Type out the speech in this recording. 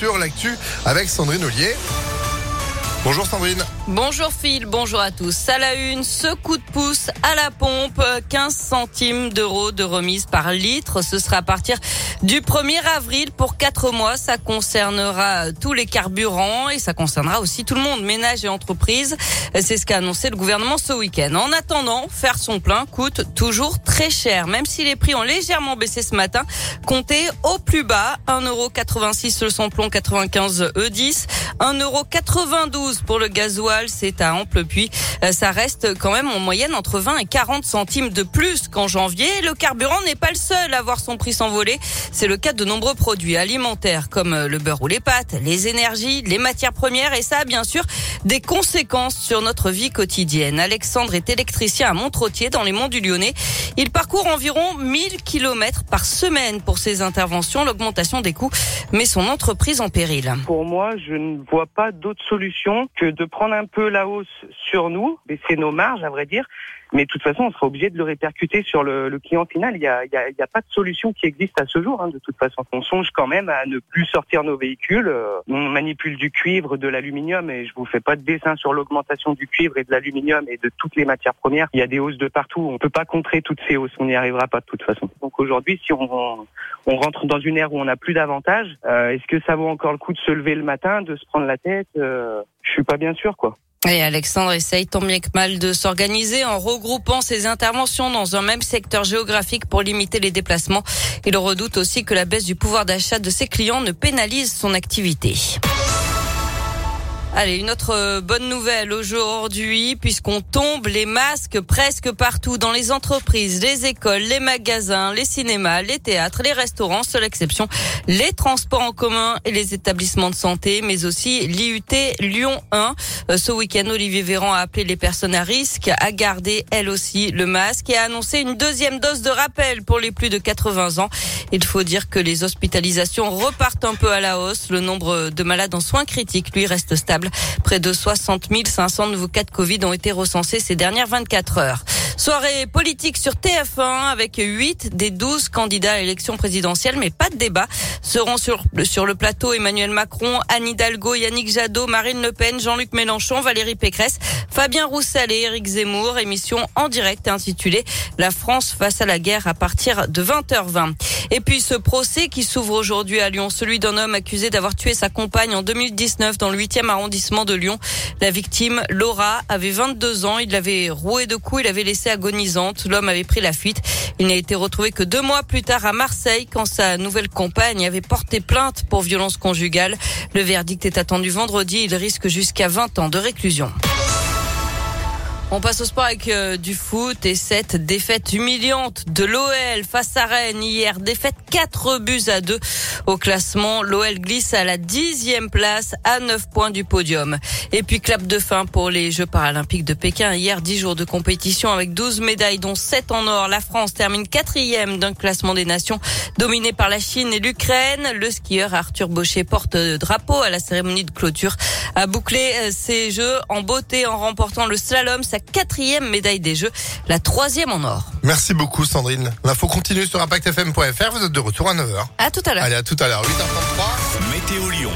Sur l'actu avec Sandrine Ollier. Bonjour Sandrine. Bonjour Phil, bonjour à tous. À la une, ce coup de pouce à la pompe, 15 centimes d'euros de remise par litre. Ce sera à partir du 1er avril pour 4 mois. Ça concernera tous les carburants et ça concernera aussi tout le monde, ménage et entreprise. C'est ce qu'a annoncé le gouvernement ce week-end. En attendant, faire son plein coûte toujours très cher, même si les prix ont légèrement baissé ce matin. Comptez au plus bas, 1,86€ le samplon 95 E10, 1,92€ pour le gasoil, c'est à Ample puis euh, ça reste quand même en moyenne entre 20 et 40 centimes de plus qu'en janvier. Le carburant n'est pas le seul à voir son prix s'envoler. C'est le cas de nombreux produits alimentaires comme euh, le beurre ou les pâtes, les énergies, les matières premières et ça a bien sûr des conséquences sur notre vie quotidienne. Alexandre est électricien à Montrottier dans les monts du Lyonnais. Il parcourt environ 1000 kilomètres par semaine pour ses interventions. L'augmentation des coûts met son entreprise en péril. Pour moi, je ne vois pas d'autre solution que de prendre un peu la hausse sur nous, baisser nos marges, à vrai dire, mais de toute façon, on sera obligé de le répercuter sur le, le client final. Il n'y a, a, a, pas de solution qui existe à ce jour. Hein, de toute façon, on songe quand même à ne plus sortir nos véhicules. Euh, on manipule du cuivre, de l'aluminium, et je vous fais pas de dessin sur l'augmentation du cuivre et de l'aluminium et de toutes les matières premières. Il y a des hausses de partout. On peut pas contrer toutes ces hausses. On n'y arrivera pas de toute façon. Donc aujourd'hui, si on, on rentre dans une ère où on n'a plus d'avantages, euh, est-ce que ça vaut encore le coup de se lever le matin, de se prendre la tête? Euh, Je suis pas bien sûr, quoi. Et Alexandre essaye tant bien que mal de s'organiser en regroupant ses interventions dans un même secteur géographique pour limiter les déplacements. Il redoute aussi que la baisse du pouvoir d'achat de ses clients ne pénalise son activité. Allez, une autre euh, bonne nouvelle aujourd'hui, puisqu'on tombe les masques presque partout dans les entreprises, les écoles, les magasins, les cinémas, les théâtres, les restaurants, seule exception, les transports en commun et les établissements de santé, mais aussi l'IUT Lyon 1. Euh, ce week-end, Olivier Véran a appelé les personnes à risque à garder, elles aussi, le masque et a annoncé une deuxième dose de rappel pour les plus de 80 ans. Il faut dire que les hospitalisations repartent un peu à la hausse. Le nombre de malades en soins critiques, lui, reste stable. Près de 60 500 nouveaux cas de Covid ont été recensés ces dernières 24 heures. Soirée politique sur TF1 avec 8 des 12 candidats à l'élection présidentielle, mais pas de débat. Seront sur, sur le plateau Emmanuel Macron, Anne Hidalgo, Yannick Jadot, Marine Le Pen, Jean-Luc Mélenchon, Valérie Pécresse, Fabien Roussel et Éric Zemmour. Émission en direct intitulée La France face à la guerre à partir de 20h20. Et puis ce procès qui s'ouvre aujourd'hui à Lyon, celui d'un homme accusé d'avoir tué sa compagne en 2019 dans le 8e arrondissement de Lyon. La victime, Laura, avait 22 ans. Il l'avait roué de coups, il avait laissé agonisante. L'homme avait pris la fuite. Il n'a été retrouvé que deux mois plus tard à Marseille quand sa nouvelle compagne avait porté plainte pour violence conjugale. Le verdict est attendu vendredi. Il risque jusqu'à 20 ans de réclusion. On passe au sport avec euh, du foot et cette défaite humiliante de l'OL face à Rennes hier. Défaite 4 buts à 2 au classement. L'OL glisse à la dixième place à 9 points du podium. Et puis clap de fin pour les Jeux paralympiques de Pékin. Hier, 10 jours de compétition avec 12 médailles dont 7 en or. La France termine quatrième d'un classement des nations dominé par la Chine et l'Ukraine. Le skieur Arthur Baucher porte drapeau à la cérémonie de clôture. A bouclé euh, ses Jeux en beauté en remportant le slalom quatrième médaille des Jeux, la troisième en or. Merci beaucoup Sandrine. L'info continue sur ImpactFM.fr. Vous êtes de retour à 9h. À tout à l'heure. Allez, à tout à l'heure. 8h33. Météo Lyon.